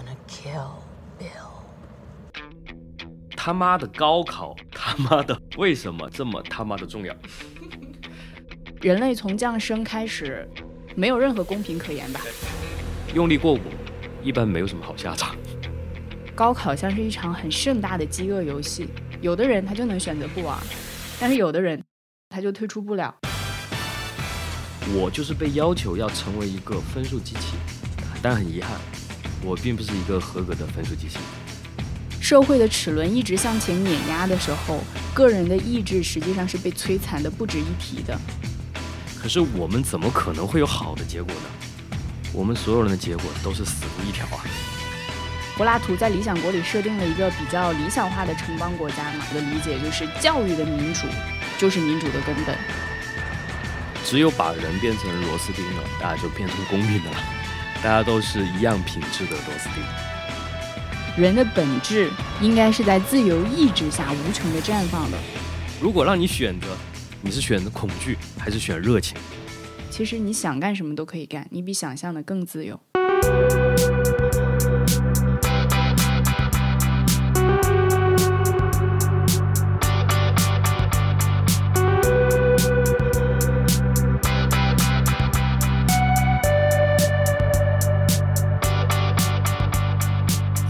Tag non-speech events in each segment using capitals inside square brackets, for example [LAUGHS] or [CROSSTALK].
gonna kill Bill. 他妈的高考，他妈的为什么这么他妈的重要？[LAUGHS] 人类从降生开始，没有任何公平可言吧？用力过猛，一般没有什么好下场。高考像是一场很盛大的饥饿游戏，有的人他就能选择不玩，但是有的人他就退出不了。我就是被要求要成为一个分数机器，但很遗憾，我并不是一个合格的分数机器。社会的齿轮一直向前碾压的时候，个人的意志实际上是被摧残的不值一提的。可是我们怎么可能会有好的结果呢？我们所有人的结果都是死路一条啊！柏拉图在《理想国》里设定了一个比较理想化的城邦国家嘛，我的理解就是教育的民主就是民主的根本。只有把人变成螺丝钉了，大家就变成公平的了，大家都是一样品质的螺丝钉。人的本质应该是在自由意志下无穷的绽放的。如果让你选择，你是选择恐惧还是选热情？其实你想干什么都可以干，你比想象的更自由。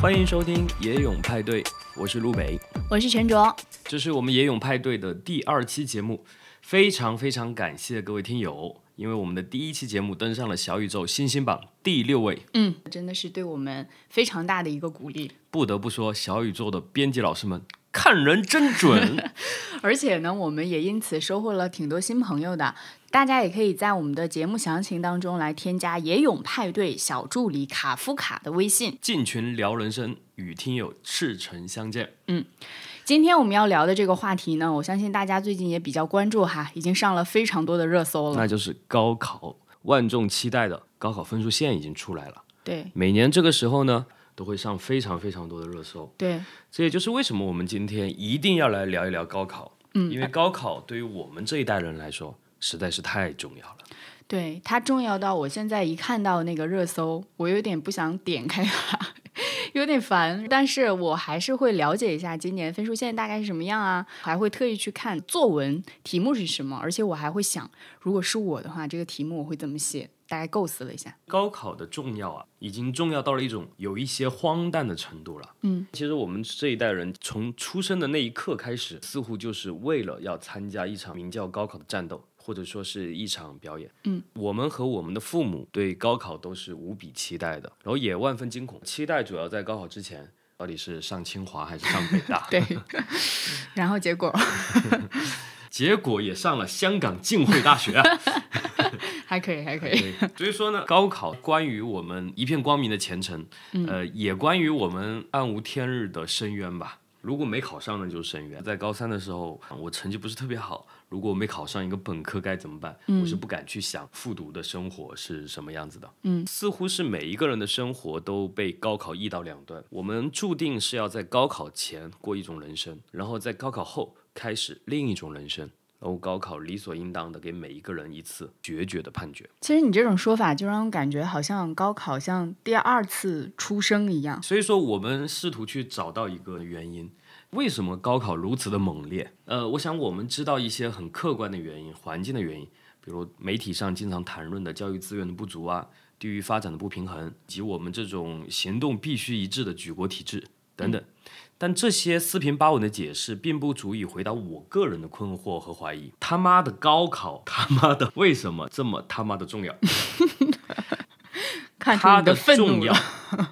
欢迎收听野泳派对，我是陆北，我是陈卓，这是我们野泳派对的第二期节目，非常非常感谢各位听友，因为我们的第一期节目登上了小宇宙新星榜第六位，嗯，真的是对我们非常大的一个鼓励。不得不说，小宇宙的编辑老师们看人真准，[LAUGHS] 而且呢，我们也因此收获了挺多新朋友的。大家也可以在我们的节目详情当中来添加“野勇派对小助理卡夫卡”的微信，进群聊人生，与听友赤诚相见。嗯，今天我们要聊的这个话题呢，我相信大家最近也比较关注哈，已经上了非常多的热搜了。那就是高考，万众期待的高考分数线已经出来了。对，每年这个时候呢，都会上非常非常多的热搜。对，这也就是为什么我们今天一定要来聊一聊高考。嗯，因为高考对于我们这一代人来说。实在是太重要了，对它重要到我现在一看到那个热搜，我有点不想点开它，[LAUGHS] 有点烦。但是我还是会了解一下今年分数线大概是什么样啊，还会特意去看作文题目是什么，而且我还会想，如果是我的话，这个题目我会怎么写？大概构思了一下。高考的重要啊，已经重要到了一种有一些荒诞的程度了。嗯，其实我们这一代人从出生的那一刻开始，似乎就是为了要参加一场名叫高考的战斗。或者说是一场表演，嗯，我们和我们的父母对高考都是无比期待的，然后也万分惊恐。期待主要在高考之前，到底是上清华还是上北大？对，然后结果，[LAUGHS] 结果也上了香港浸会大学啊，[LAUGHS] 还可以，还可以。[LAUGHS] 所以说呢，高考关于我们一片光明的前程，呃，也关于我们暗无天日的深渊吧。如果没考上，呢就是深渊。在高三的时候，我成绩不是特别好。如果我没考上一个本科该怎么办？我是不敢去想复读的生活是什么样子的。嗯，似乎是每一个人的生活都被高考一刀两断。我们注定是要在高考前过一种人生，然后在高考后开始另一种人生。然后高考理所应当的给每一个人一次决绝的判决。其实你这种说法就让我感觉好像高考像第二次出生一样。所以说，我们试图去找到一个原因。为什么高考如此的猛烈？呃，我想我们知道一些很客观的原因，环境的原因，比如媒体上经常谈论的教育资源的不足啊，地域发展的不平衡，以及我们这种行动必须一致的举国体制等等。但这些四平八稳的解释，并不足以回答我个人的困惑和怀疑。他妈的高考，他妈的为什么这么他妈的重要？[LAUGHS] 它的重要，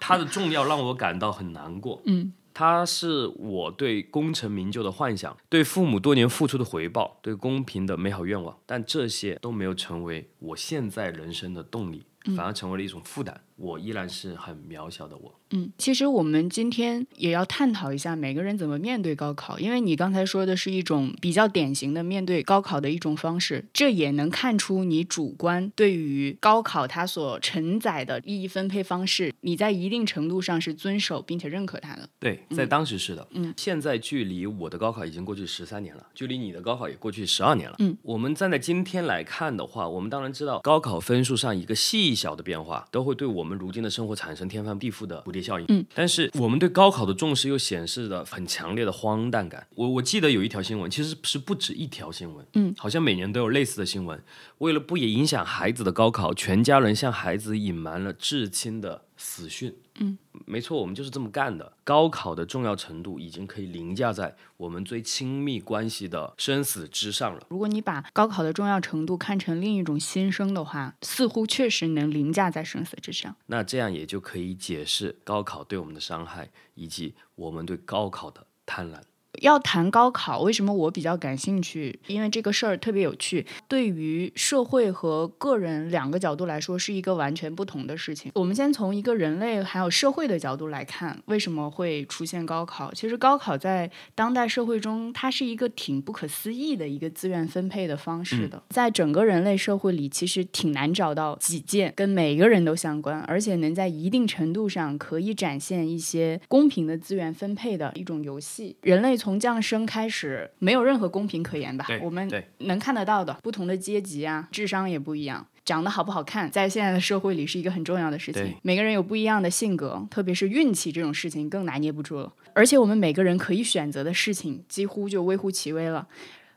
他的重要让我感到很难过。嗯。它是我对功成名就的幻想，对父母多年付出的回报，对公平的美好愿望，但这些都没有成为我现在人生的动力，反而成为了一种负担。我依然是很渺小的我。嗯，其实我们今天也要探讨一下每个人怎么面对高考，因为你刚才说的是一种比较典型的面对高考的一种方式，这也能看出你主观对于高考它所承载的意义分配方式，你在一定程度上是遵守并且认可它的。对，在当时是的。嗯，现在距离我的高考已经过去十三年了，距离你的高考也过去十二年了。嗯，我们站在今天来看的话，我们当然知道高考分数上一个细细小的变化，都会对我们如今的生活产生天翻地覆的蝴蝶效应。嗯，但是我们对高考的重视又显示了很强烈的荒诞感。我我记得有一条新闻，其实是不止一条新闻，嗯，好像每年都有类似的新闻。为了不也影响孩子的高考，全家人向孩子隐瞒了至亲的死讯。嗯，没错，我们就是这么干的。高考的重要程度已经可以凌驾在我们最亲密关系的生死之上了。如果你把高考的重要程度看成另一种新生的话，似乎确实能凌驾在生死之上。那这样也就可以解释高考对我们的伤害，以及我们对高考的贪婪。要谈高考，为什么我比较感兴趣？因为这个事儿特别有趣，对于社会和个人两个角度来说，是一个完全不同的事情。我们先从一个人类还有社会的角度来看，为什么会出现高考？其实高考在当代社会中，它是一个挺不可思议的一个资源分配的方式的。在整个人类社会里，其实挺难找到几件跟每个人都相关，而且能在一定程度上可以展现一些公平的资源分配的一种游戏。人类从降生开始，没有任何公平可言吧？我们能看得到的，不同的阶级啊，智商也不一样。长得好不好看，在现在的社会里是一个很重要的事情。每个人有不一样的性格，特别是运气这种事情更拿捏不住了。而且我们每个人可以选择的事情几乎就微乎其微了。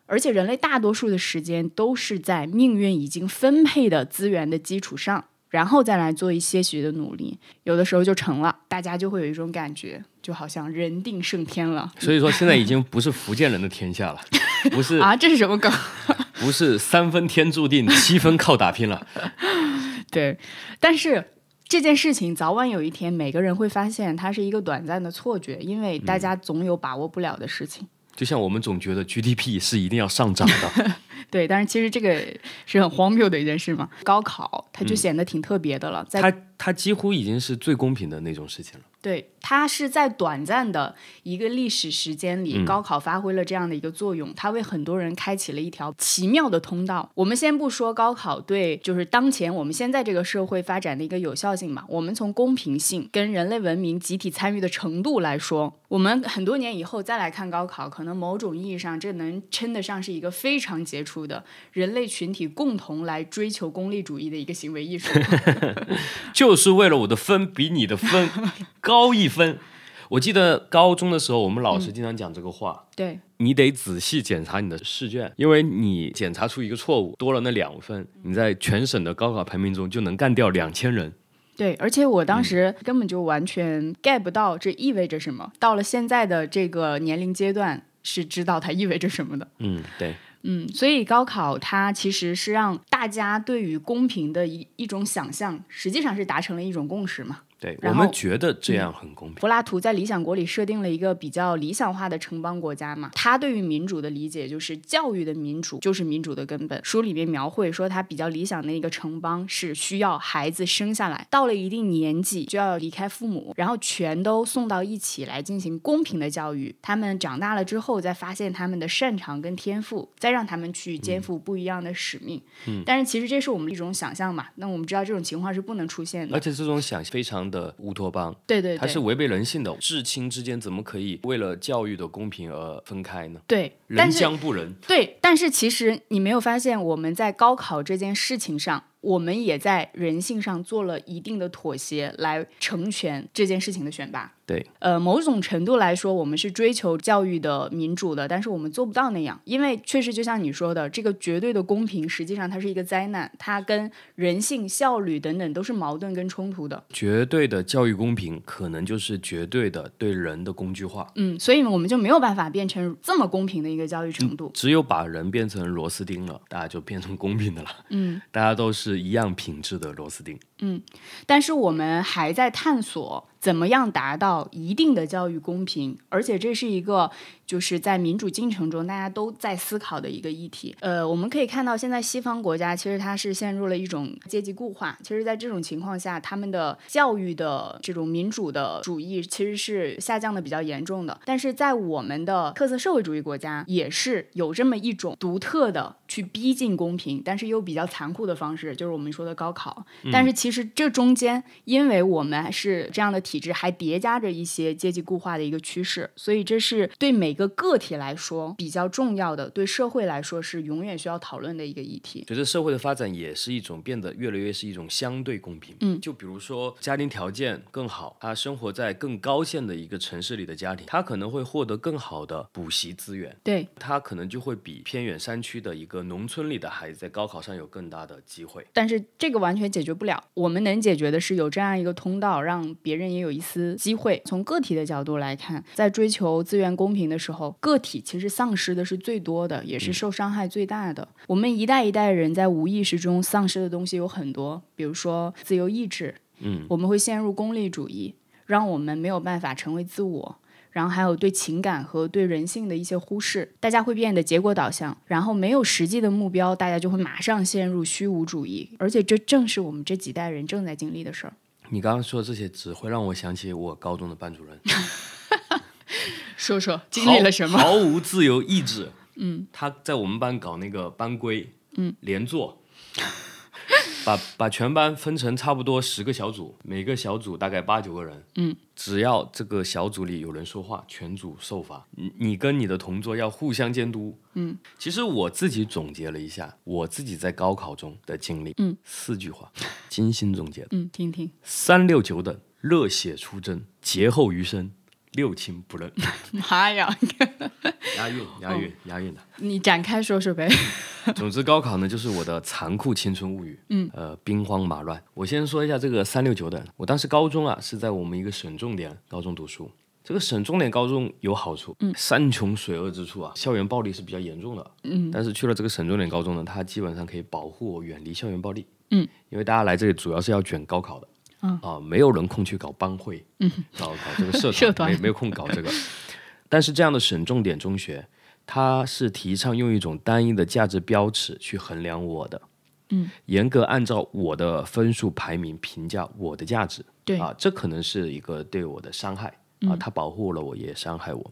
而且人类大多数的时间都是在命运已经分配的资源的基础上，然后再来做一些许的努力，有的时候就成了。大家就会有一种感觉，就好像人定胜天了所以说，现在已经 [LAUGHS] 不是福建人的天下了，不是啊！这是什么梗？不是三分天注定，七分靠打拼了。[LAUGHS] 对，但是这件事情早晚有一天，每个人会发现它是一个短暂的错觉，因为大家总有把握不了的事情。就像我们总觉得 GDP 是一定要上涨的，[LAUGHS] 对，但是其实这个是很荒谬的一件事嘛。高考它就显得挺特别的了，在它它几乎已经是最公平的那种事情了。对，它是在短暂的一个历史时间里，高考发挥了这样的一个作用，它为很多人开启了一条奇妙的通道。我们先不说高考对就是当前我们现在这个社会发展的一个有效性嘛，我们从公平性跟人类文明集体参与的程度来说，我们很多年以后再来看高考，可能某种意义上这能称得上是一个非常杰出的人类群体共同来追求功利主义的一个行为艺术。[LAUGHS] 就是为了我的分比你的分 [LAUGHS] 高一分。我记得高中的时候，我们老师经常讲这个话。对，你得仔细检查你的试卷，因为你检查出一个错误，多了那两分，你在全省的高考排名中就能干掉两千人。对，而且我当时根本就完全 get 不到这意味着什么。到了现在的这个年龄阶段，是知道它意味着什么的。嗯，对，嗯，所以高考它其实是让大家对于公平的一一种想象，实际上是达成了一种共识嘛。对，我们觉得这样很公平。柏拉图在《理想国》里设定了一个比较理想化的城邦国家嘛，他对于民主的理解就是教育的民主就是民主的根本。书里面描绘说，他比较理想的一个城邦是需要孩子生下来，到了一定年纪就要离开父母，然后全都送到一起来进行公平的教育。他们长大了之后，再发现他们的擅长跟天赋，再让他们去肩负不一样的使命。嗯，但是其实这是我们一种想象嘛，那我们知道这种情况是不能出现的而。且这种想非常的乌托邦，对对对，它是违背人性的。至亲之间怎么可以为了教育的公平而分开呢？对，人将不仁。对，但是其实你没有发现，我们在高考这件事情上，我们也在人性上做了一定的妥协，来成全这件事情的选拔。对，呃，某种程度来说，我们是追求教育的民主的，但是我们做不到那样，因为确实就像你说的，这个绝对的公平，实际上它是一个灾难，它跟人性、效率等等都是矛盾跟冲突的。绝对的教育公平，可能就是绝对的对人的工具化。嗯，所以我们就没有办法变成这么公平的一个教育程度。只有把人变成螺丝钉了，大家就变成公平的了。嗯，大家都是一样品质的螺丝钉。嗯但是我们还在探索怎么样达到一定的教育公平，而且这是一个就是在民主进程中大家都在思考的一个议题。呃，我们可以看到现在西方国家其实它是陷入了一种阶级固化，其实在这种情况下，他们的教育的这种民主的主义其实是下降的比较严重的。但是在我们的特色社会主义国家，也是有这么一种独特的去逼近公平，但是又比较残酷的方式，就是我们说的高考。但是其实这中间，因为我们是这样的制还叠加着一些阶级固化的一个趋势，所以这是对每个个体来说比较重要的，对社会来说是永远需要讨论的一个议题。随着社会的发展，也是一种变得越来越是一种相对公平。嗯，就比如说家庭条件更好，他生活在更高线的一个城市里的家庭，他可能会获得更好的补习资源，对，他可能就会比偏远山区的一个农村里的孩子在高考上有更大的机会。但是这个完全解决不了，我们能解决的是有这样一个通道，让别人也有一丝机会。从个体的角度来看，在追求资源公平的时候，个体其实丧失的是最多的，也是受伤害最大的。我们一代一代人在无意识中丧失的东西有很多，比如说自由意志，嗯，我们会陷入功利主义，让我们没有办法成为自我。然后还有对情感和对人性的一些忽视，大家会变得结果导向，然后没有实际的目标，大家就会马上陷入虚无主义，而且这正是我们这几代人正在经历的事儿。你刚刚说的这些，只会让我想起我高中的班主任，[LAUGHS] 说说经历了什么？毫无自由意志。嗯，他在我们班搞那个班规，嗯，连坐，把把全班分成差不多十个小组，每个小组大概八九个人，嗯，只要这个小组里有人说话，全组受罚。你你跟你的同桌要互相监督。嗯，其实我自己总结了一下我自己在高考中的经历，嗯，四句话，精心总结的。嗯，听听。三六九等，热血出征，劫后余生，六亲不认。妈呀！[LAUGHS] 押韵，押韵，押韵的。你展开说说呗。[LAUGHS] 总之，高考呢就是我的残酷青春物语。嗯，呃，兵荒马乱。我先说一下这个三六九等。我当时高中啊是在我们一个省重点高中读书。这个省重点高中有好处，嗯，山穷水恶之处啊，校园暴力是比较严重的。嗯，但是去了这个省重点高中呢，它基本上可以保护我远离校园暴力。嗯，因为大家来这里主要是要卷高考的。嗯啊，没有人空去搞帮会，嗯，搞搞这个社 [LAUGHS] 社团没没有空搞这个。但是这样的省重点中学，它是提倡用一种单一的价值标尺去衡量我的，嗯，严格按照我的分数排名评价我的价值，对啊，这可能是一个对我的伤害啊，它保护了我，也伤害我。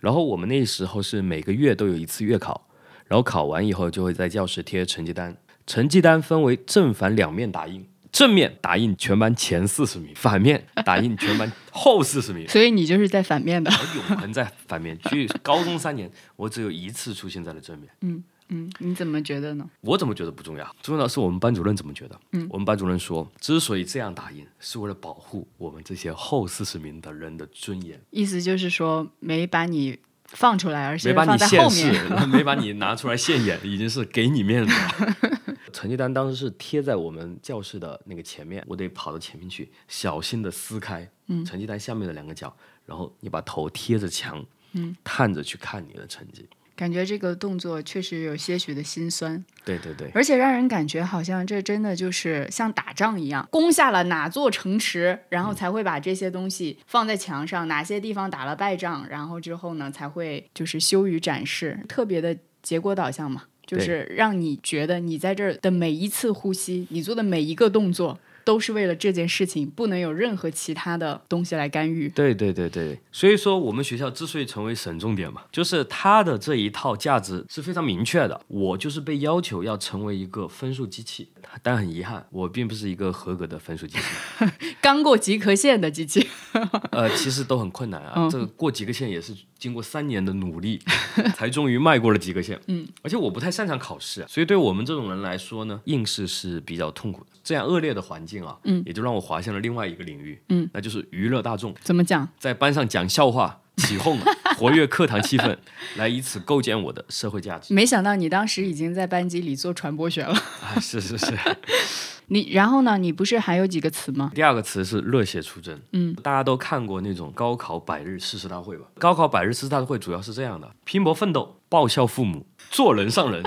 然后我们那时候是每个月都有一次月考，然后考完以后就会在教室贴成绩单，成绩单分为正反两面打印。正面打印全班前四十名，反面打印全班后四十名。[LAUGHS] 所以你就是在反面的。我永恒在反面。去高中三年，我只有一次出现在了正面。嗯嗯，你怎么觉得呢？我怎么觉得不重要？重要的是我们班主任怎么觉得。嗯，我们班主任说，之所以这样打印，是为了保护我们这些后四十名的人的尊严。意思就是说，没把你放出来，而且没把你现面。世，没把你拿出来现眼，已经是给你面子了。[LAUGHS] 成绩单当时是贴在我们教室的那个前面，我得跑到前面去，小心的撕开成绩单下面的两个角，然后你把头贴着墙，嗯，探着去看你的成绩。感觉这个动作确实有些许的心酸，对对对，而且让人感觉好像这真的就是像打仗一样，攻下了哪座城池，然后才会把这些东西放在墙上，哪些地方打了败仗，然后之后呢才会就是羞于展示，特别的结果导向嘛，就是让你觉得你在这儿的每一次呼吸，你做的每一个动作。都是为了这件事情，不能有任何其他的东西来干预。对对对对，所以说我们学校之所以成为省重点嘛，就是它的这一套价值是非常明确的。我就是被要求要成为一个分数机器，但很遗憾，我并不是一个合格的分数机器。[LAUGHS] 刚过及格线的机器，[LAUGHS] 呃，其实都很困难啊。嗯这个过及格线也是经过三年的努力，[LAUGHS] 才终于迈过了及格线。嗯，而且我不太擅长考试，所以对我们这种人来说呢，应试是比较痛苦的。这样恶劣的环境啊，嗯也就让我滑向了另外一个领域，嗯，那就是娱乐大众，怎么讲？在班上讲笑话。起哄，[LAUGHS] 活跃课堂气氛，来以此构建我的社会价值。没想到你当时已经在班级里做传播学了。啊，是是是。[LAUGHS] 你然后呢？你不是还有几个词吗？第二个词是热血出征。嗯，大家都看过那种高考百日誓师大会吧？高考百日誓师大会主要是这样的：拼搏奋斗，报效父母，做人上人。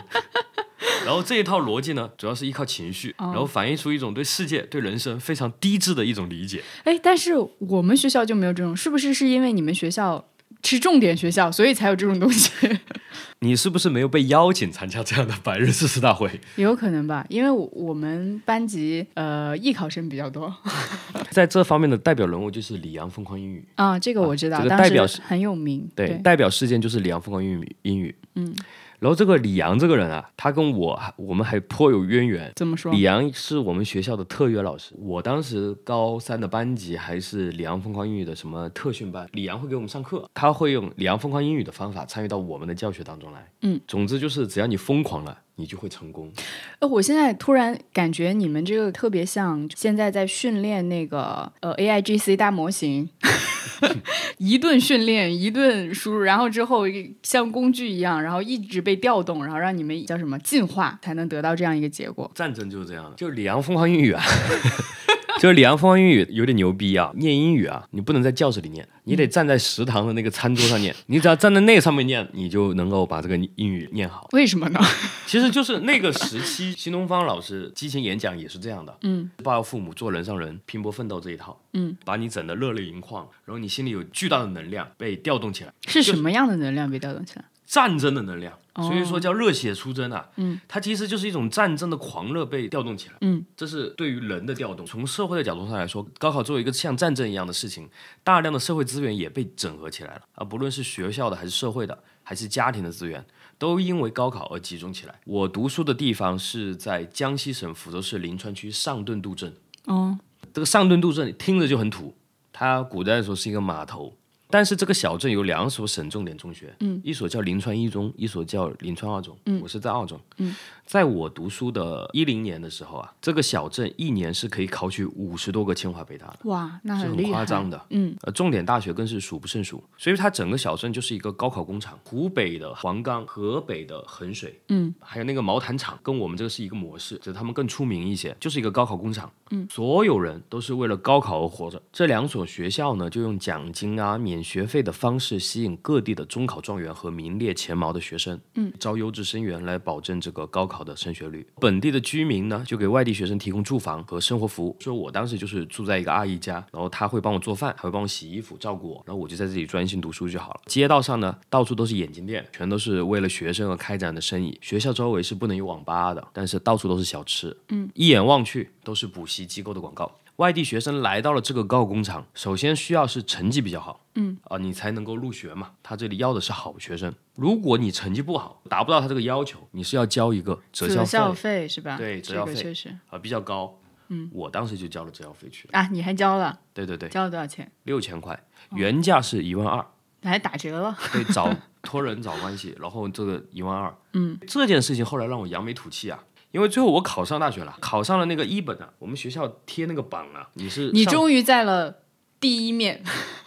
然后这一套逻辑呢，主要是依靠情绪，哦然后反映出一种对世界、对人生非常低质的一种理解。哎，但是我们学校就没有这种，是不是是因为你们学校是重点学校，所以才有这种东西？[LAUGHS] 你是不是没有被邀请参加这样的百日誓师大会？也有可能吧，因为我我们班级呃艺考生比较多 [LAUGHS] 在这方面的代表人物就是李阳疯狂英语。啊，这个我知道，这个代表是很有名。对，代表事件就是李阳疯狂英语英语。嗯，然后这个李阳这个人啊，他跟我还我们还颇有渊源。怎么说李？阳是我们学校的特约老师，我当时高三的班级还是李阳疯狂英语的什么特训班，李阳会给我们上课，他会用李阳疯狂英语的方法参与到我们的教学当中来。嗯，总之就是只要你疯狂了，你就会成功。呃，[LAUGHS] 我现在突然感觉你们这个特别像现在在训练那个呃 AIGC 大模型，[LAUGHS] 一顿训练，一顿输入，然后之后像工具一样，然后一直被调动，然后让你们叫什么进化，才能得到这样一个结果。战争就是这样的，就是李阳疯狂英语啊，[LAUGHS] 就是李阳疯狂英语有点牛逼啊！念英语啊，你不能在教室里念，你得站在食堂的那个餐桌上念。你只要站在那上面念，你就能够把这个英语念好。为什么呢？[LAUGHS] 其实就是那个时期，新东方老师激情演讲也是这样的，嗯，报效父母，做人上人，拼搏奋斗这一套，嗯，把你整的热泪盈眶，然后你心里有巨大的能量被调动起来，是什么样的能量被调动起来？战争的能量，哦所以说叫热血出征啊。嗯，它其实就是一种战争的狂热被调动起来。嗯，这是对于人的调动。从社会的角度上来说，高考作为一个像战争一样的事情，大量的社会资源也被整合起来了啊，不论是学校的，还是社会的，还是家庭的资源。都因为高考而集中起来。我读书的地方是在江西省抚州市临川区上顿渡镇。哦，这个上顿渡镇听着就很土，它古代的时候是一个码头。但是这个小镇有两所省重点中学，嗯，一所叫临川一中，一所叫临川二中，嗯，我是在二中，嗯，在我读书的一零年的时候啊，这个小镇一年是可以考取五十多个清华北大的，哇，那是很，夸张的，嗯，呃，重点大学更是数不胜数，所以它整个小镇就是一个高考工厂。湖北的黄冈、河北的衡水，嗯，还有那个毛坦厂，跟我们这个是一个模式，只是他们更出名一些，就是一个高考工厂。嗯，所有人都是为了高考而活着。这两所学校呢，就用奖金啊、免学费的方式吸引各地的中考状元和名列前茅的学生，嗯，招优质生源来保证这个高考的升学率。本地的居民呢，就给外地学生提供住房和生活服务。说我当时就是住在一个阿姨家，然后她会帮我做饭，还会帮我洗衣服，照顾我，然后我就在这里专心读书就好了。街道上呢，到处都是眼镜店，全都是为了学生而开展的生意。学校周围是不能有网吧的，但是到处都是小吃，嗯，一眼望去都是补习机构的广告。外地学生来到了这个高考工厂，首先需要是成绩比较好，嗯啊，你才能够入学嘛。他这里要的是好学生，如果你成绩不好，达不到他这个要求，你是要交一个折校费，择校费是吧？对择校费个确实啊比较高。嗯，我当时就交了择校费去了。啊，你还交了，对对对，交了多少钱？六千块，原价是一万二，还打折了，对，找 [LAUGHS] 托人找关系，然后这个一万二，嗯，这件事情后来让我扬眉吐气啊。因为最后我考上大学了，考上了那个一本啊，我们学校贴那个榜啊，你是你终于在了第一面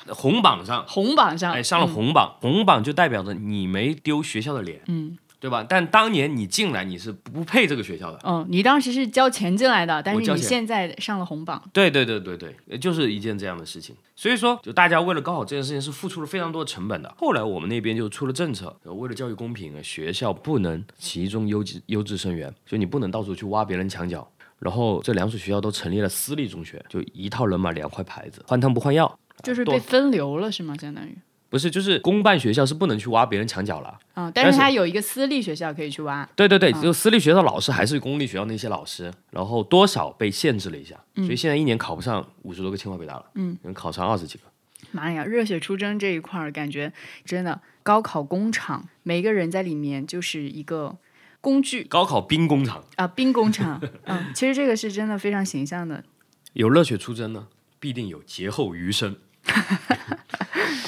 红榜上，红榜上，哎，上了红榜，红榜就代表着你没丢学校的脸，嗯，对吧？但当年你进来你是不配这个学校的，嗯，你当时是交钱进来的，但是你现在上了红榜，对对对对对，就是一件这样的事情。所以说，就大家为了高考这件事情是付出了非常多的成本的。后来我们那边就出了政策，呃为了教育公平，学校不能集中优质优质生源，就你不能到处去挖别人墙角。然后这两所学校都成立了私立中学，就一套人马两块牌子，换汤不换药。就是被分流了是吗？相当于不是，就是公办学校是不能去挖别人墙角了。啊，但但是是它有一个私立学校可以去挖，对对对，就私立学校老师还是公立学校那些老师，然后多少被限制了一下，所以现在一年考不上五十多个清华北大了，嗯，能考上二十几个。妈呀，热血出征这一块儿，感觉真的高考工厂，每个人在里面就是一个工具高考兵工厂啊，兵工厂。[LAUGHS] 嗯，其实这个是真的非常形象的。有热血出征呢，必定有劫后余生。[LAUGHS]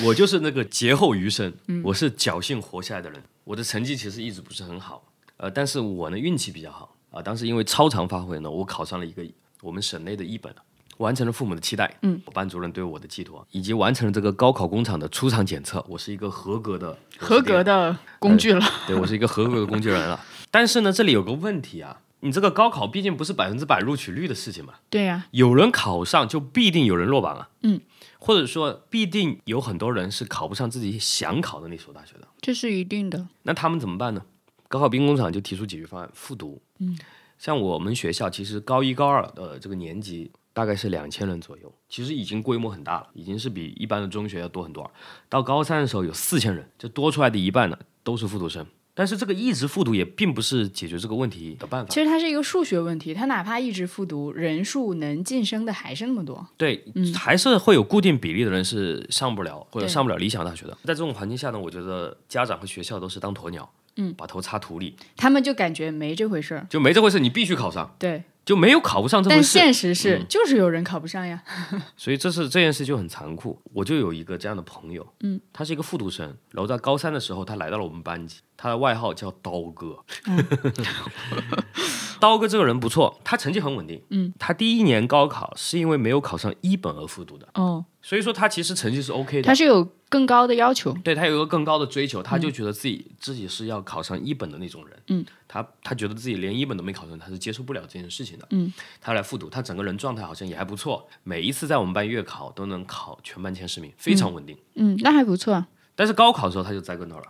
我就是那个劫后余生，我是侥幸活下来的人。我的成绩其实一直不是很好，呃，但是我呢运气比较好啊、当时因为超常发挥呢，我考上了一个我们省内的一本，完成了父母的期待，嗯，我班主任对我的寄托，以及完成了这个高考工厂的出厂检测，我是一个合格的合格的工具了，对我是一个合格的工具人了。但是呢，这里有个问题啊，你这个高考毕竟不是百分之百录取率的事情嘛，对呀、有人考上就必定有人落榜啊，嗯，或者说必定有很多人是考不上自己想考的那所大学的，这是一定的。那他们怎么办呢？高考兵工厂就提出解决方案，复读。嗯，像我们学校其实高一高二的这个年级大概是两千人左右，其实已经规模很大了，已经是比一般的中学要多很多了。到高三的时候有四千人，就多出来的一半呢都是复读生。但是这个一直复读也并不是解决这个问题的办法。其实它是一个数学问题，它哪怕一直复读，人数能晋升的还是那么多。对，还是会有固定比例的人是上不了或者上不了理想大学的。在这种环境下呢，我觉得家长和学校都是当鸵鸟，嗯，把头插土里，他们就感觉没这回事儿。就没这回事，你必须考上，对，就没有考不上这回但事。现实是，就是有人考不上呀。[LAUGHS] 所以这是这件事就很残酷。我就有一个这样的朋友，嗯，他是一个复读生，然后在高三的时候，他来到了我们班级，他的外号叫刀哥。[LAUGHS] 刀哥这个人不错，他成绩很稳定，嗯，他第一年高考是因为没有考上一本而复读的，哦，所以说他其实成绩是 OK 的他。是有更高的要求。对他有一个更高的追求，他就觉得自己、自己是要考上一本的那种人。嗯，他他觉得自己连一本都没考上，他是接受不了这件事情的。嗯，他来复读，他整个人状态好像也还不错，每一次在我们班月考都能考全班前十名，非常稳定。嗯，那还不错，但是高考的时候他就栽跟头了，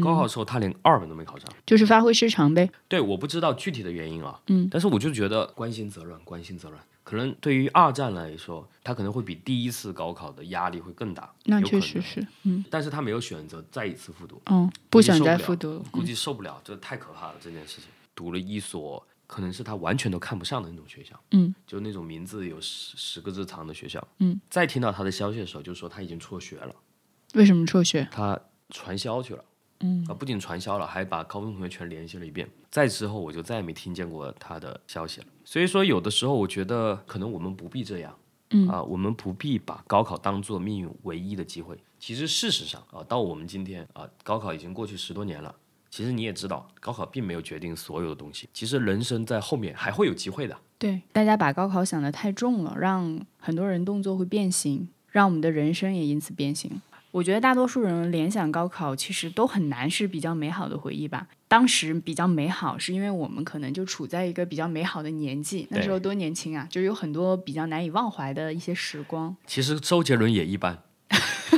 高考的时候他连二本都没考上。就是发挥失常呗。对，我不知道具体的原因啊，嗯，但是我就觉得关心则乱，关心则乱。可能对于二战来说，他可能会比第一次高考的压力会更大，那确实是，嗯但是他没有选择再一次复读，嗯，不想再复读了。估计受不了，这太可怕了这件事情。读了一所可能是他完全都看不上的那种学校，嗯，就那种名字有十十个字长的学校，嗯。再听到他的消息的时候，就说他已经辍学了，为什么辍学？他传销去了。嗯啊，不仅传销了，还把高中同学全联系了一遍。再之后，我就再也没听见过他的消息了。所以说，有的时候我觉得，可能我们不必这样。嗯啊，我们不必把高考当做命运唯一的机会。其实事实上啊，到我们今天啊，高考已经过去十多年了。其实你也知道，高考并没有决定所有的东西。其实人生在后面还会有机会的。对，大家把高考想得太重了，让很多人动作会变形，让我们的人生也因此变形。我觉得大多数人联想高考，其实都很难是比较美好的回忆吧。当时比较美好，是因为我们可能就处在一个比较美好的年纪，那时候多年轻啊，就有很多比较难以忘怀的一些时光。其实周杰伦也一般，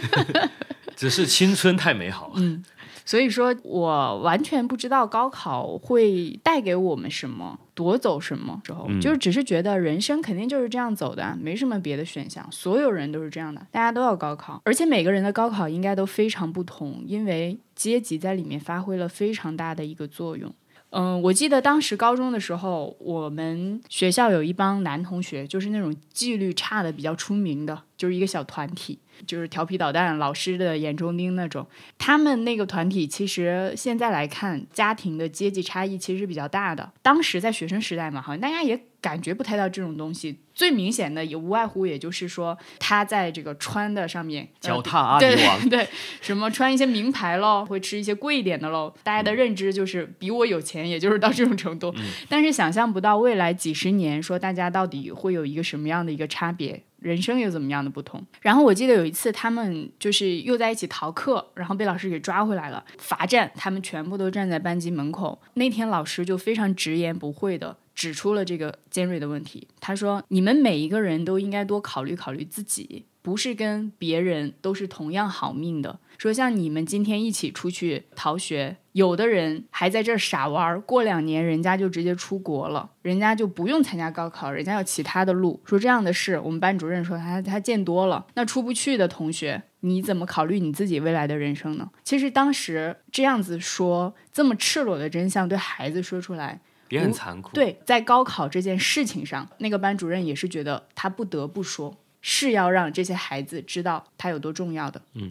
[LAUGHS] 只是青春太美好。嗯所以说我完全不知道高考会带给我们什么，夺走什么。之后、就是只是觉得人生肯定就是这样走的，没什么别的选项，所有人都是这样的，大家都要高考，而且每个人的高考应该都非常不同，因为阶级在里面发挥了非常大的一个作用。嗯，我记得当时高中的时候，我们学校有一帮男同学，就是那种纪律差的比较出名的，就是一个小团体，就是调皮捣蛋、老师的眼中钉那种。他们那个团体其实现在来看，家庭的阶级差异其实是比较大的。当时在学生时代嘛，好像大家也感觉不太到这种东西。最明显的也无外乎，也就是说他在这个穿的上面，呃脚踏阿迪对王，[LAUGHS] 对，什么穿一些名牌喽，会吃一些贵一点的喽。大家的认知就是比我有钱，也就是到这种程度。但是想象不到未来几十年，说大家到底会有一个什么样的一个差别。人生有怎么样的不同？然后我记得有一次，他们就是又在一起逃课，然后被老师给抓回来了，罚站，他们全部都站在班级门口。那天老师就非常直言不讳的指出了这个尖锐的问题。他说：“你们每一个人都应该多考虑考虑自己，不是跟别人都是同样好命的。说像你们今天一起出去逃学，有的人还在这儿傻玩儿，过两年人家就直接出国了，人家就不用参加高考，人家有其他的路。说这样的事，我们班主任说他他见多了。那出不去的同学，你怎么考虑你自己未来的人生呢？其实当时这样子说，这么赤裸的真相对孩子说出来，也很残酷。，对，在高考这件事情上，那个班主任也是觉得他不得不说，是要让这些孩子知道它有多重要的。嗯，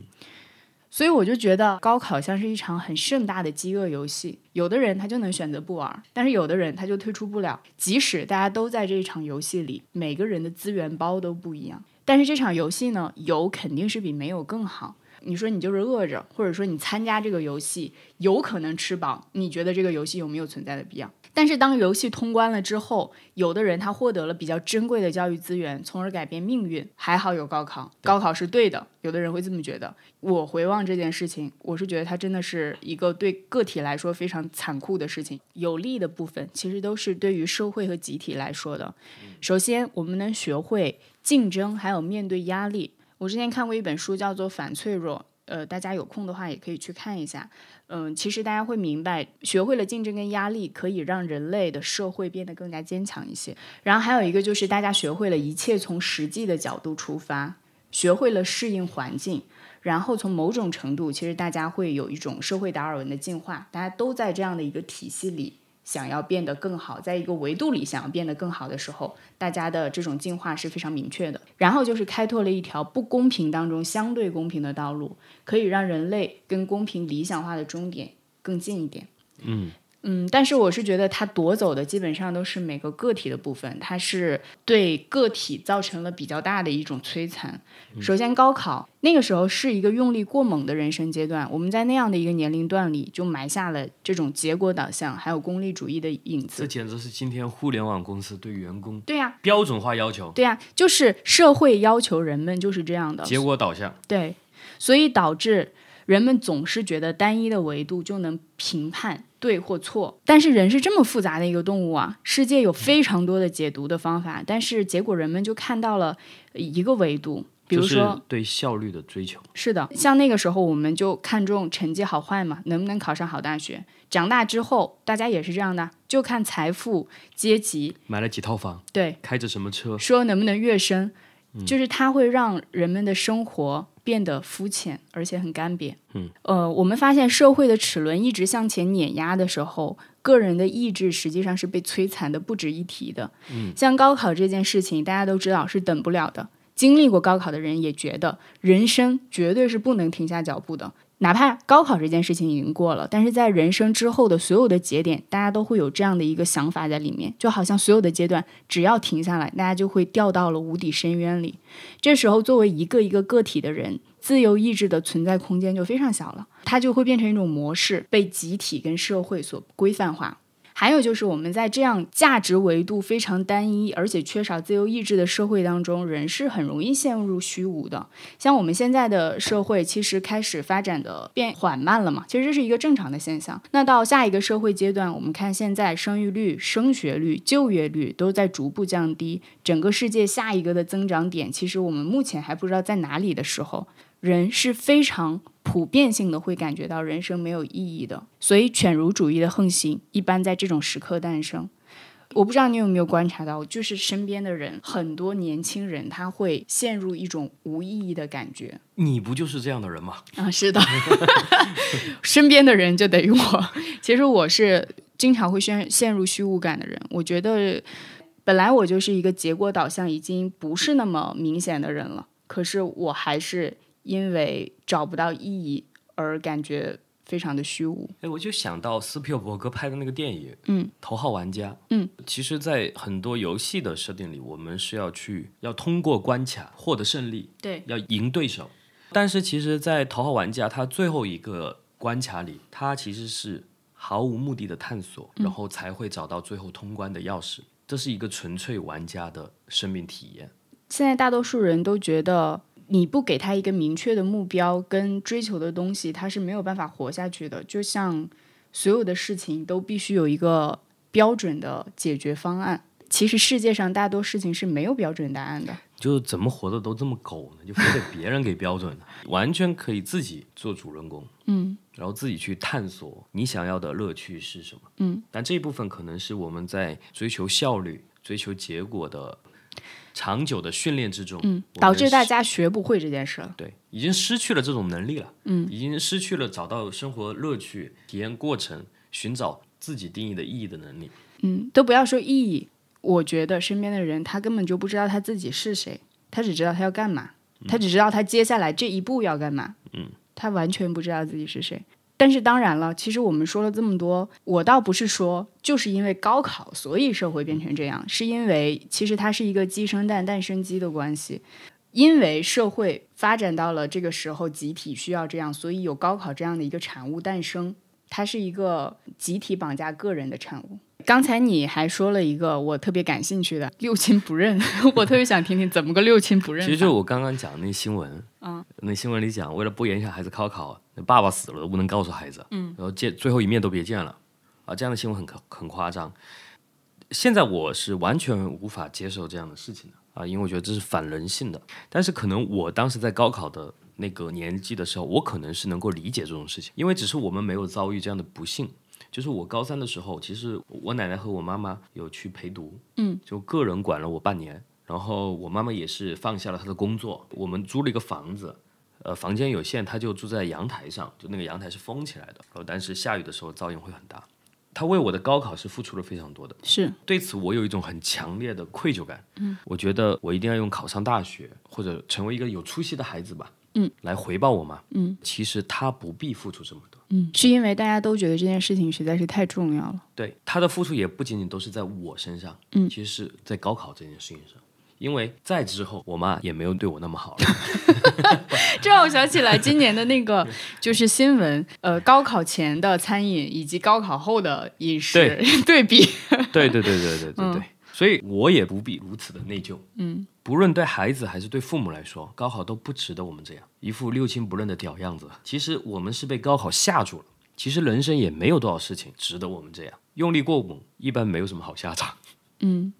所以我就觉得高考像是一场很盛大的饥饿游戏，有的人他就能选择不玩，但是有的人他就退出不了。即使大家都在这一场游戏里，每个人的资源包都不一样，但是这场游戏呢，有肯定是比没有更好。你说你就是饿着，或者说你参加这个游戏有可能吃饱，你觉得这个游戏有没有存在的必要？但是当游戏通关了之后，有的人他获得了比较珍贵的教育资源，从而改变命运。还好有高考，高考是对的。有的人会这么觉得。我回望这件事情，我是觉得它真的是一个对个体来说非常残酷的事情。有利的部分其实都是对于社会和集体来说的。首先，我们能学会竞争，还有面对压力。我之前看过一本书，叫做《反脆弱》。呃，大家有空的话也可以去看一下。嗯，其实大家会明白，学会了竞争跟压力，可以让人类的社会变得更加坚强一些。然后还有一个就是，大家学会了一切从实际的角度出发，学会了适应环境。然后从某种程度，其实大家会有一种社会达尔文的进化，大家都在这样的一个体系里。想要变得更好，在一个维度里想要变得更好的时候，大家的这种进化是非常明确的。然后就是开拓了一条不公平当中相对公平的道路，可以让人类跟公平理想化的终点更近一点。嗯嗯，但是我是觉得他夺走的基本上都是每个个体的部分，它是对个体造成了比较大的一种摧残。首先，高考那个时候是一个用力过猛的人生阶段，我们在那样的一个年龄段里就埋下了这种结果导向还有功利主义的影子这。简直是今天互联网公司对员工对呀、标准化要求，对呀、就是社会要求人们就是这样的。结果导向。对，所以导致人们总是觉得单一的维度就能评判对或错。但是人是这么复杂的一个动物啊，世界有非常多的解读的方法，但是结果人们就看到了一个维度，比如就是说。对效率的追求。是的，像那个时候我们就看重成绩好坏嘛，能不能考上好大学。长大之后，大家也是这样的，就看财富、阶级，买了几套房，对，开着什么车，说能不能跃升，嗯就是它会让人们的生活变得肤浅，而且很干瘪。嗯，呃，我们发现社会的齿轮一直向前碾压的时候，个人的意志实际上是被摧残的不值一提的。嗯，像高考这件事情，大家都知道是等不了的。经历过高考的人也觉得，人生绝对是不能停下脚步的。哪怕高考这件事情已经过了，但是在人生之后的所有的节点，大家都会有这样的一个想法在里面，就好像所有的阶段，只要停下来，大家就会掉到了无底深渊里。这时候，作为一个一个个体的人，自由意志的存在空间就非常小了，它就会变成一种模式，被集体跟社会所规范化。还有就是我们在这样价值维度非常单一，而且缺少自由意志的社会当中，人是很容易陷入虚无的。像我们现在的社会，其实开始发展的变缓慢了嘛，其实这是一个正常的现象。那到下一个社会阶段，我们看现在生育率、升学率、就业率都在逐步降低，整个世界下一个的增长点，其实我们目前还不知道在哪里的时候，人是非常普遍性的会感觉到人生没有意义的，所以犬儒主义的横行一般在这种时刻诞生。我不知道你有没有观察到，就是身边的人，很多年轻人他会陷入一种无意义的感觉你不就是这样的人吗？啊，是的，[LAUGHS] 身边的人就等于我。其实我是经常会陷陷入虚无感的人。我觉得本来我就是一个结果导向已经不是那么明显的人了，可是我还是因为找不到意义而感觉非常的虚无。哎，我就想到斯皮尔伯格拍的那个电影，嗯，《头号玩家》，嗯，其实，在很多游戏的设定里，我们是要去要通过关卡获得胜利，对，要赢对手。但是，其实，在《头号玩家》它最后一个关卡里，它其实是毫无目的的探索，然后才会找到最后通关的钥匙。这是一个纯粹玩家的生命体验。现在大多数人都觉得，你不给他一个明确的目标跟追求的东西，他是没有办法活下去的。就像所有的事情都必须有一个标准的解决方案。其实世界上大多事情是没有标准答案的。就是怎么活的都这么狗呢？就非得别人给标准的，完全可以自己做主人公，嗯然后自己去探索你想要的乐趣是什么。嗯，但这一部分可能是我们在追求效率、追求结果的长久的训练之中，嗯，导致大家学不会这件事了。对已经失去了这种能力了。嗯，已经失去了找到生活乐趣、体验过程、寻找自己定义的意义的能力。嗯，都不要说意义，我觉得身边的人他根本就不知道他自己是谁，他只知道他要干嘛，他只知道他接下来这一步要干嘛。嗯，他完全不知道自己是谁。但是当然了，其实我们说了这么多，我倒不是说就是因为高考所以社会变成这样，是因为其实它是一个鸡生蛋，蛋生鸡的关系。因为社会发展到了这个时候，集体需要这样，所以有高考这样的一个产物诞生。它是一个集体绑架个人的产物。刚才你还说了一个我特别感兴趣的六亲不认，[LAUGHS] 我特别想听听怎么个六亲不认。其实就是我刚刚讲的那新闻，嗯，那新闻里讲，为了不影响孩子高考，那爸爸死了都不能告诉孩子，嗯，然后见最后一面都别见了，啊，这样的新闻很很夸张。现在我是完全无法接受这样的事情的啊，因为我觉得这是反人性的。但是可能我当时在高考的那个年纪的时候，我可能是能够理解这种事情，因为只是我们没有遭遇这样的不幸。就是我高三的时候，其实我奶奶和我妈妈有去陪读，嗯，就个人管了我半年，然后我妈妈也是放下了她的工作，我们租了一个房子，呃，房间有限，她就住在阳台上，就那个阳台是封起来的，然后但是下雨的时候噪音会很大。她为我的高考是付出了非常多的，是对此我有一种很强烈的愧疚感。嗯，我觉得我一定要用考上大学或者成为一个有出息的孩子吧。嗯，来回报我妈，嗯，其实她不必付出这么多。嗯，是因为大家都觉得这件事情实在是太重要了。对他的付出也不仅仅都是在我身上，嗯其实是在高考这件事情上。因为在之后，我妈也没有对我那么好了。[LAUGHS] 这让我想起来今年的那个就是新闻，呃，高考前的餐饮以及高考后的饮食对 [LAUGHS] 比。对对对对对对对，所以我也不必如此的内疚。嗯，不论对孩子还是对父母来说，高考都不值得我们这样一副六亲不认的屌样子。其实我们是被高考吓住了。其实人生也没有多少事情值得我们这样用力过猛，一般没有什么好下场。嗯，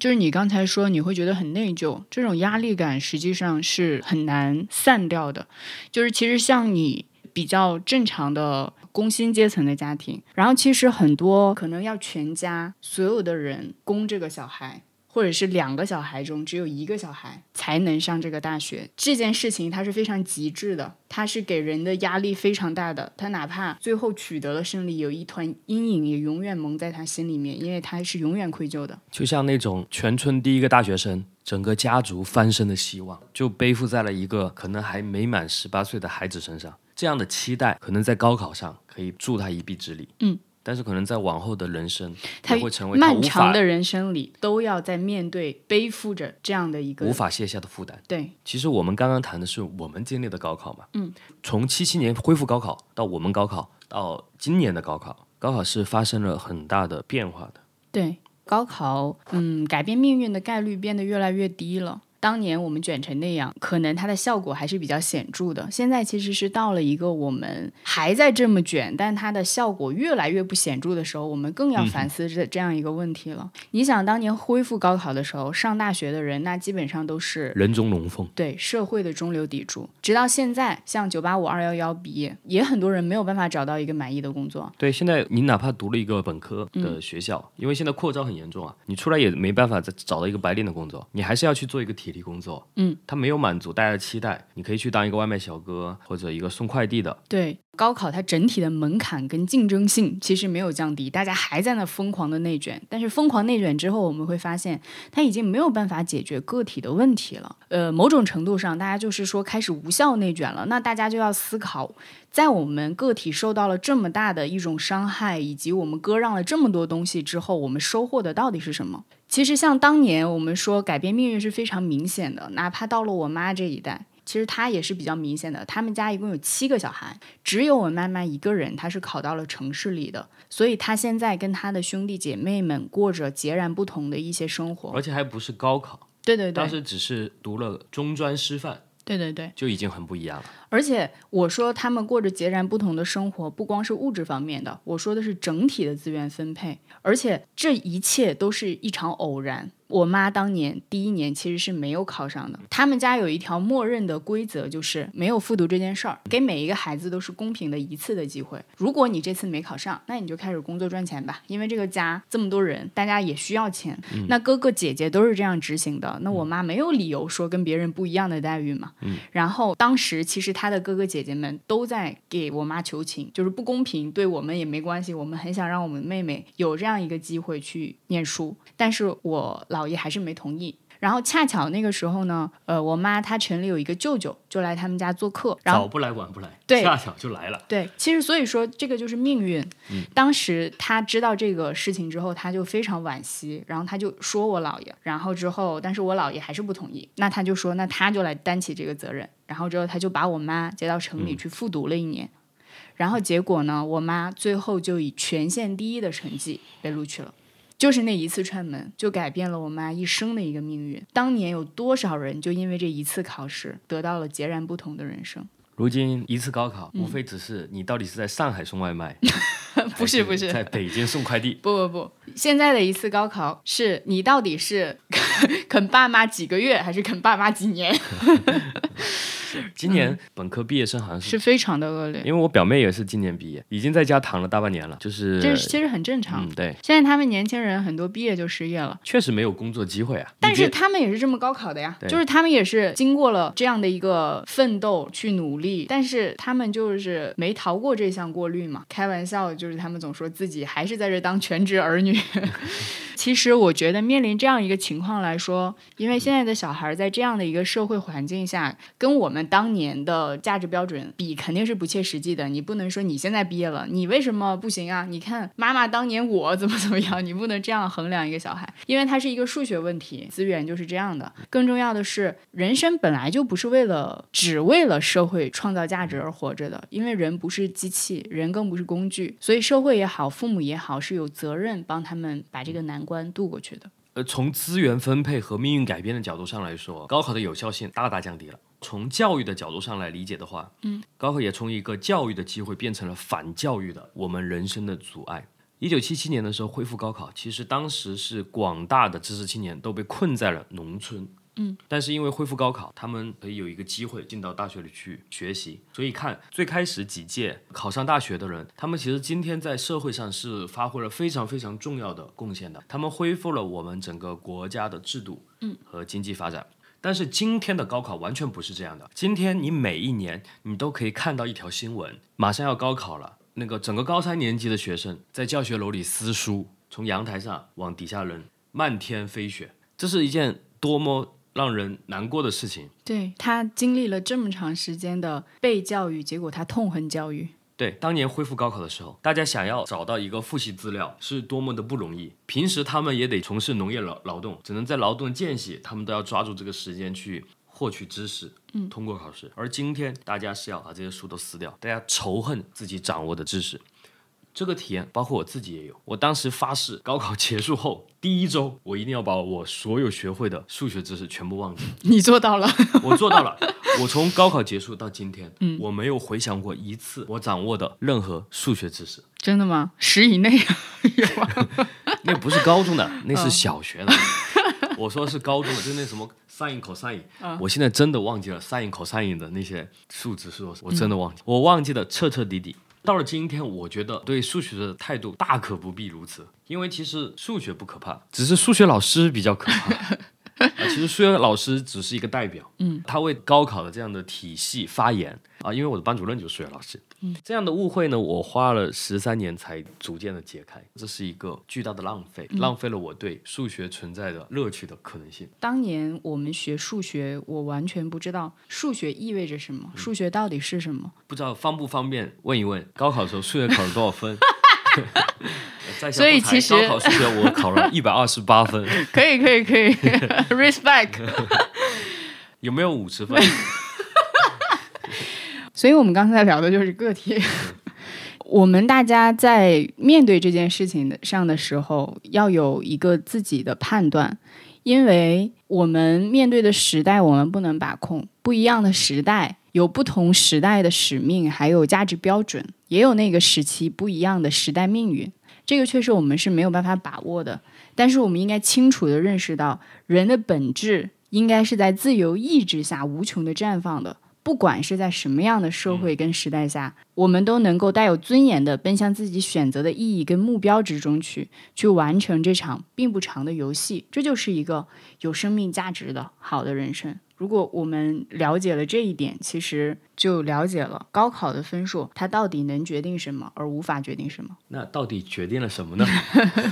就是你刚才说你会觉得很内疚，这种压力感实际上是很难散掉的。就是其实像你比较正常的工薪阶层的家庭，然后其实很多可能要全家所有的人供这个小孩。或者是两个小孩中只有一个小孩才能上这个大学，这件事情它是非常极致的，它是给人的压力非常大的。他哪怕最后取得了胜利，有一团阴影也永远蒙在他心里面，因为他是永远愧疚的。就像那种全村第一个大学生，整个家族翻身的希望，就背负在了一个可能还没满十八岁的孩子身上。这样的期待，可能在高考上可以助他一臂之力。嗯。但是可能在往后的人生，他会成为漫长的人生里都要在面对背负着这样的一个无法卸下的负担。对，其实我们刚刚谈的是我们经历的高考嘛，嗯，从七七年恢复高考到我们高考到今年的高考，高考是发生了很大的变化的。对，高考，嗯，改变命运的概率变得越来越低了。当年我们卷成那样，可能它的效果还是比较显著的。现在其实是到了一个我们还在这么卷，但它的效果越来越不显著的时候，我们更要反思这这样一个问题了。你想，当年恢复高考的时候，上大学的人那基本上都是人中龙凤，对社会的中流砥柱。直到现在，像九八五、二幺幺毕业，也很多人没有办法找到一个满意的工作。对，现在你哪怕读了一个本科嗯的学校，因为现在扩招很严重啊，你出来也没办法再找到一个白领的工作，你还是要去做一个体力工作。嗯，他没有满足大家的期待，你可以去当一个外卖小哥或者一个送快递的。对高考，它整体的门槛跟竞争性其实没有降低，大家还在那疯狂的内卷。但是疯狂内卷之后，我们会发现，它已经没有办法解决个体的问题了。呃，某种程度上，大家就是说开始无效内卷了。那大家就要思考，在我们个体受到了这么大的一种伤害，以及我们割让了这么多东西之后，我们收获的到底是什么？其实像当年我们说改变命运是非常明显的，哪怕到了我妈这一代。其实她也是比较明显的，他们家一共有七个小孩，只有我妈妈一个人，她是考到了城市里的，所以她现在跟她的兄弟姐妹们过着截然不同的一些生活。而且还不是高考，对对对当，时只是读了中专师范，对对对。就已经很不一样了。而且我说他们过着截然不同的生活，不光是物质方面的，我说的是整体的资源分配，而且这一切都是一场偶然。我妈当年第一年其实是没有考上的，他们家有一条默认的规则，就是没有复读这件事儿，给每一个孩子都是公平的一次的机会。如果你这次没考上，那你就开始工作赚钱吧，因为这个家这么多人，大家也需要钱。那哥哥姐姐都是这样执行的，那我妈没有理由说跟别人不一样的待遇嘛。然后当时其实他的哥哥姐姐们都在给我妈求情，就是不公平，对我们也没关系，我们很想让我们妹妹有这样一个机会去念书，但是我姥爷还是没同意。然后恰巧那个时候呢，呃，我妈她城里有一个舅舅，就来他们家做客，然后早不来晚不来，对恰巧就来了。对，其实所以说这个就是命运。当时他知道这个事情之后，他就非常惋惜，然后他就说我姥爷，然后之后，但是我姥爷还是不同意，那他就说那他就来担起这个责任，然后之后他就把我妈接到城里去复读了一年，然后结果呢，我妈最后就以全县第一的成绩被录取了。就是那一次串门，就改变了我妈一生的一个命运。当年有多少人就因为这一次考试，得到了截然不同的人生？如今一次高考，嗯无非只是你到底是在上海送外卖，[LAUGHS] 不是不是在北京送快递。不不不，现在的一次高考是你到底是 [LAUGHS] 啃爸妈几个月，还是啃爸妈几年，[LAUGHS] 今年本科毕业生好像是，是非常的恶劣。因为我表妹也是今年毕业，已经在家躺了大半年了，就是这其实很正常。嗯，对，现在他们年轻人很多毕业就失业了，确实没有工作机会啊。但是他们也是这么高考的呀，对就是他们也是经过了这样的一个奋斗去努力，但是他们就是没逃过这项过滤嘛。开玩笑，就是他们总说自己还是在这当全职儿女。[LAUGHS] 其实我觉得面临这样一个情况来说，因为现在的小孩在这样的一个社会环境下，跟我们当年的价值标准比，肯定是不切实际的。你不能说你现在毕业了，你为什么不行啊？你看妈妈当年我怎么怎么样，你不能这样衡量一个小孩，因为它是一个数学问题，资源就是这样的。更重要的是，人生本来就不是为了只为了社会创造价值而活着的，因为人不是机器，人更不是工具，所以社会也好，父母也好，是有责任帮他们把这个难关渡过去的。呃，从资源分配和命运改变的角度上来说，高考的有效性大大降低了。从教育的角度上来理解的话，嗯，高考也从一个教育的机会变成了反教育的我们人生的阻碍。一九七七年的时候恢复高考，其实当时是广大的知识青年都被困在了农村。嗯，但是因为恢复高考，他们可以有一个机会进到大学里去学习，所以看最开始几届考上大学的人，他们其实今天在社会上是发挥了非常非常重要的贡献的，他们恢复了我们整个国家的制度，嗯，和经济发展。但是今天的高考完全不是这样的，今天你每一年你都可以看到一条新闻，马上要高考了，那个整个高三年级的学生在教学楼里撕书，从阳台上往底下扔，漫天飞雪，这是一件多么。让人难过的事情，对他经历了这么长时间的被教育，结果他痛恨教育。对，当年恢复高考的时候，大家想要找到一个复习资料是多么的不容易。平时他们也得从事农业劳劳动，只能在劳动间隙，他们都要抓住这个时间去获取知识，嗯，通过考试。而今天，大家是要把这些书都撕掉，大家仇恨自己掌握的知识。这个体验包括我自己也有。我当时发誓，高考结束后第一周，我一定要把我所有学会的数学知识全部忘记。你做到了，[LAUGHS] 我做到了。我从高考结束到今天，嗯，我没有回想过一次我掌握的任何数学知识。真的吗？十以内有吗？那不是高中的，那是小学的。[LAUGHS] 我说是高中的，就那什么 sin、cos。我现在真的忘记了 sin、cos 的那些数值是多少，我真的忘记，我忘记的彻彻底底。到了今天，我觉得对数学的态度大可不必如此，因为其实数学不可怕，只是数学老师比较可怕。啊，其实数学老师只是一个代表，嗯，他为高考的这样的体系发言啊，因为我的班主任就是数学老师，嗯，这样的误会呢，我花了十三年才逐渐的解开，这是一个巨大的浪费，浪费了我对数学存在的乐趣的可能性。当年我们学数学，我完全不知道数学意味着什么，数学到底是什么？不知道方不方便问一问，高考的时候数学考了多少分？[LAUGHS] 所以其实高考数学我考了 [LAUGHS] 一百二十八分，可以可以可以，[LAUGHS] respect。有没有五十分？所以我们刚才聊的就是个体。[LAUGHS] 我们大家在面对这件事情的上的时候，要有一个自己的判断，因为我们面对的时代我们不能把控，不一样的时代有不同时代的使命，还有价值标准，也有那个时期不一样的时代命运。这个确实我们是没有办法把握的，但是我们应该清楚的认识到，人的本质应该是在自由意志下无穷的绽放的。不管是在什么样的社会跟时代下，我们都能够带有尊严的奔向自己选择的意义跟目标之中去，去完成这场并不长的游戏。这就是一个有生命价值的好的人生。如果我们了解了这一点，其实就了解了高考的分数它到底能决定什么，而无法决定什么。那到底决定了什么呢？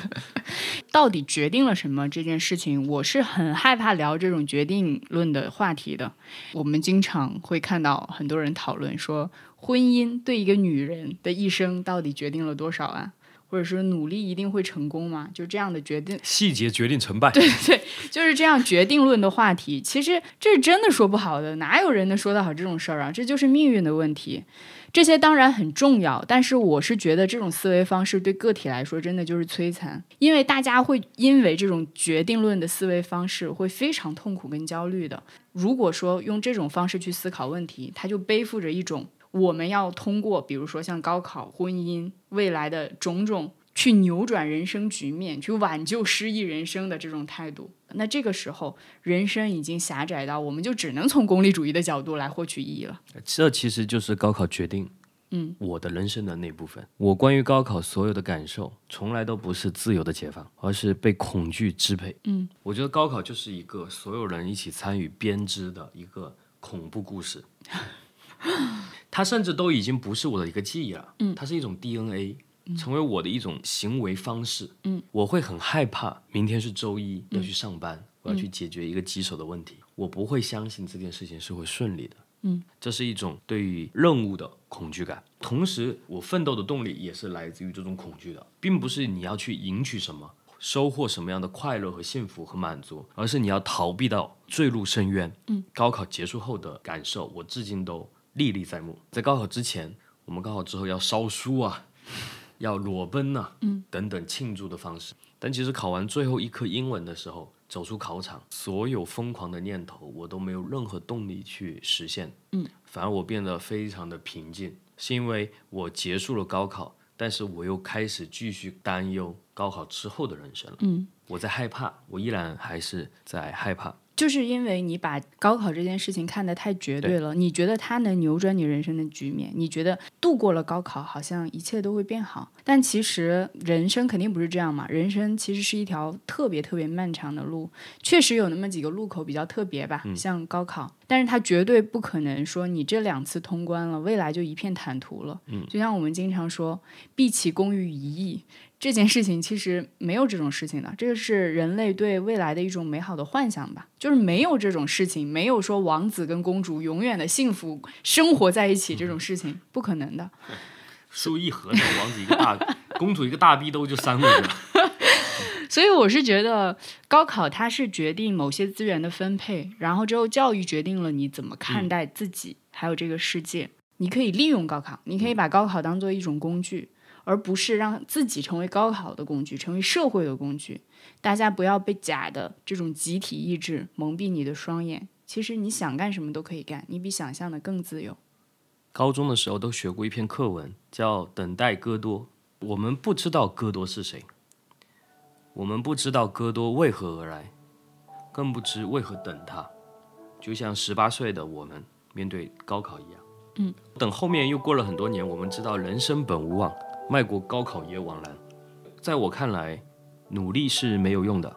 [LAUGHS] 到底决定了什么这件事情，我是很害怕聊这种决定论的话题的。我们经常会看到很多人讨论说，婚姻对一个女人的一生到底决定了多少啊？或者说努力一定会成功吗？就这样的决定，细节决定成败。对 [LAUGHS] 对，就是这样决定论的话题。其实这是真的说不好的，哪有人能说得好这种事儿啊？这就是命运的问题。这些当然很重要，但是我是觉得这种思维方式对个体来说真的就是摧残，因为大家会因为这种决定论的思维方式会非常痛苦跟焦虑的。如果说用这种方式去思考问题，他就背负着一种。我们要通过，比如说像高考、婚姻、未来的种种，去扭转人生局面，去挽救失意人生的这种态度。那这个时候，人生已经狭窄到，我们就只能从功利主义的角度来获取意义了。这其实就是高考决定，嗯，我的人生的那部分。我关于高考所有的感受，从来都不是自由的解放，而是被恐惧支配。嗯，我觉得高考就是一个所有人一起参与编织的一个恐怖故事。[LAUGHS] 它甚至都已经不是我的一个记忆了，嗯，它是一种 DNA，成为我的一种行为方式，嗯，我会很害怕明天是周一要去上班，我要去解决一个棘手的问题，我不会相信这件事情是会顺利的，嗯，这是一种对于任务的恐惧感。同时，我奋斗的动力也是来自于这种恐惧的，并不是你要去赢取什么。收获什么样的快乐和幸福和满足，而是你要逃避到坠入深渊。嗯，高考结束后的感受，我至今都历历在目。在高考之前，我们高考之后要烧书啊，[LAUGHS] 要裸奔呐、嗯，等等庆祝的方式。但其实考完最后一科英文的时候，走出考场，所有疯狂的念头我都没有任何动力去实现。嗯，反而我变得非常的平静，是因为我结束了高考。但是我又开始继续担忧高考之后的人生了。嗯，我在害怕，我依然还是在害怕。就是因为你把高考这件事情看得太绝对了，你觉得它能扭转你人生的局面，你觉得度过了高考，好像一切都会变好。但其实人生肯定不是这样嘛，人生其实是一条特别特别漫长的路，确实有那么几个路口比较特别吧，像高考，但是它绝对不可能说你这两次通关了，未来就一片坦途了。嗯，就像我们经常说，毕其功于一役。这件事情其实没有这种事情的，这个是人类对未来的一种美好的幻想吧。就是没有这种事情，没有说王子跟公主永远的幸福生活在一起这种事情，不可能的。[LAUGHS] 书一合上，王子一个大，公主一个大逼兜就扇过去了。所以我是觉得高考它是决定某些资源的分配，然后之后教育决定了你怎么看待自己，还有这个世界。你可以利用高考，你可以把高考当做一种工具。而不是让自己成为高考的工具，成为社会的工具。大家不要被假的这种集体意志蒙蔽你的双眼。其实你想干什么都可以干，你比想象的更自由。高中的时候都学过一篇课文，叫《等待戈多》。我们不知道戈多是谁，我们不知道戈多为何而来，更不知为何等他。就像十八岁的我们面对高考一样。嗯，等后面又过了很多年，我们知道人生本无望。迈过高考也枉然。在我看来，努力是没有用的，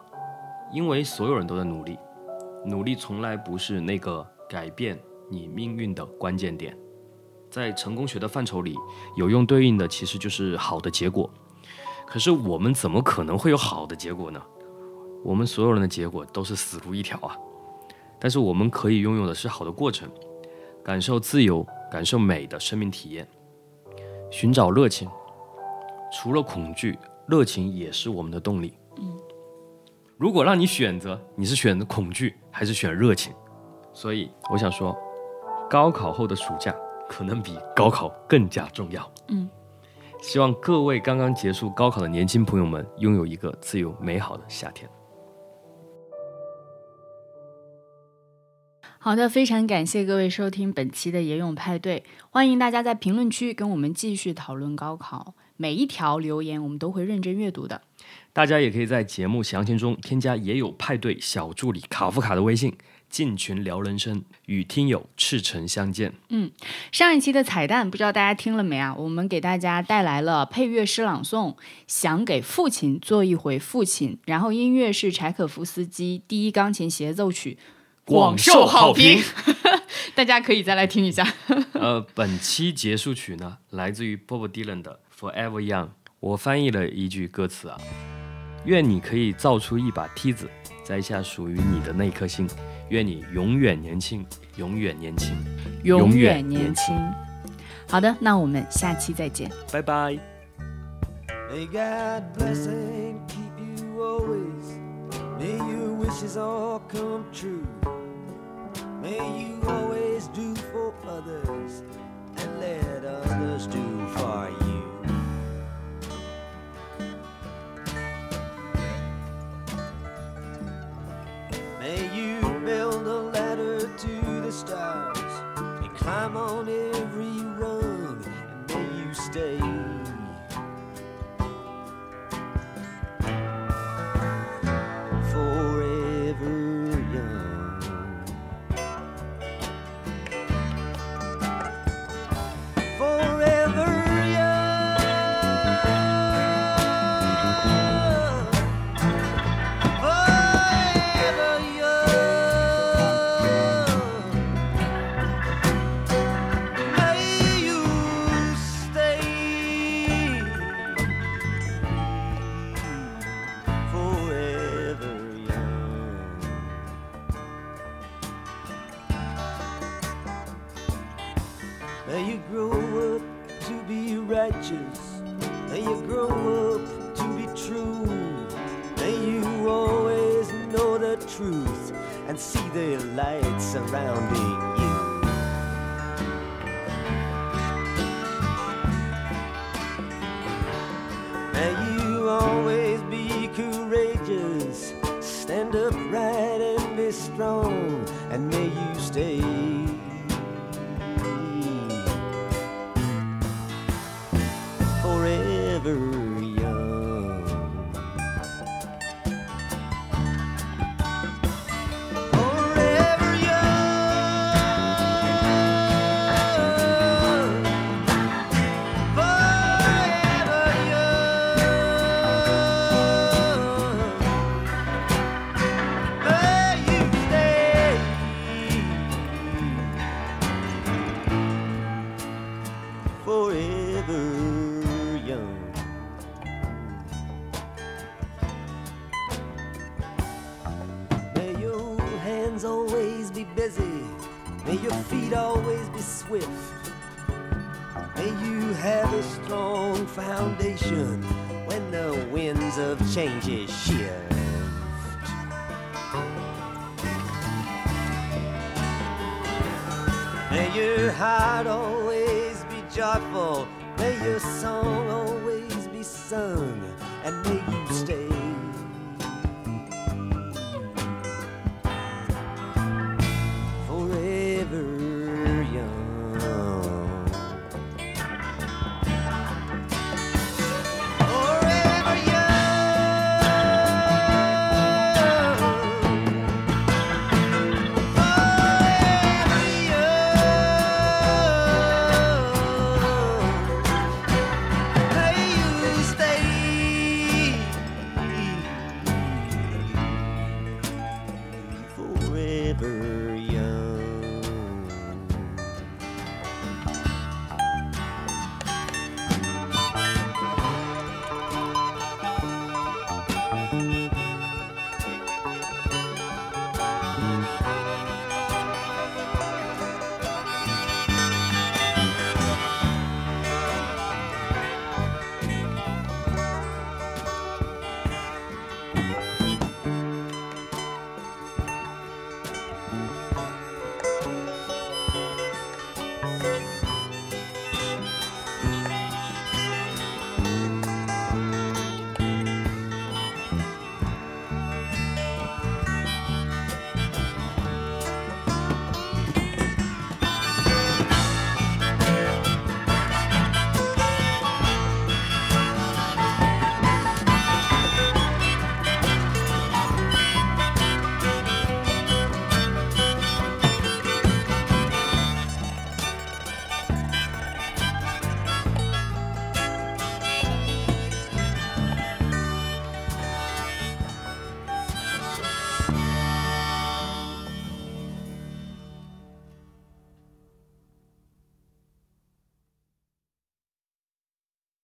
因为所有人都在努力。努力从来不是那个改变你命运的关键点。在成功学的范畴里，有用对应的其实就是好的结果。可是我们怎么可能会有好的结果呢？我们所有人的结果都是死路一条啊！但是我们可以拥有的是好的过程，感受自由、感受美的生命体验，寻找热情。除了恐惧，热情也是我们的动力。嗯，如果让你选择，你是选择恐惧还是选热情？所以我想说，高考后的暑假可能比高考更加重要。嗯，希望各位刚刚结束高考的年轻朋友们拥有一个自由美好的夏天。好的，非常感谢各位收听本期的野泳派对，欢迎大家在评论区跟我们继续讨论高考。每一条留言我们都会认真阅读的。大家也可以在节目详情中添加“野泳派对小助理卡夫卡”的微信，进群聊人生，与听友赤诚相见。嗯，上一期的彩蛋不知道大家听了没啊？我们给大家带来了配乐诗朗诵《想给父亲做一回父亲》，然后音乐是柴可夫斯基第一钢琴协奏曲，广受好评。[LAUGHS] 大家可以再来听一下。[LAUGHS] 呃，本期结束曲呢，来自于 Bob Dylan 的。Forever Young，我翻译了一句歌词啊，愿你可以造出一把梯子，摘下属于你的那颗心，愿你永远年轻，永远年轻，永远年轻。好的，那我们下期再见，拜拜。climb delivery.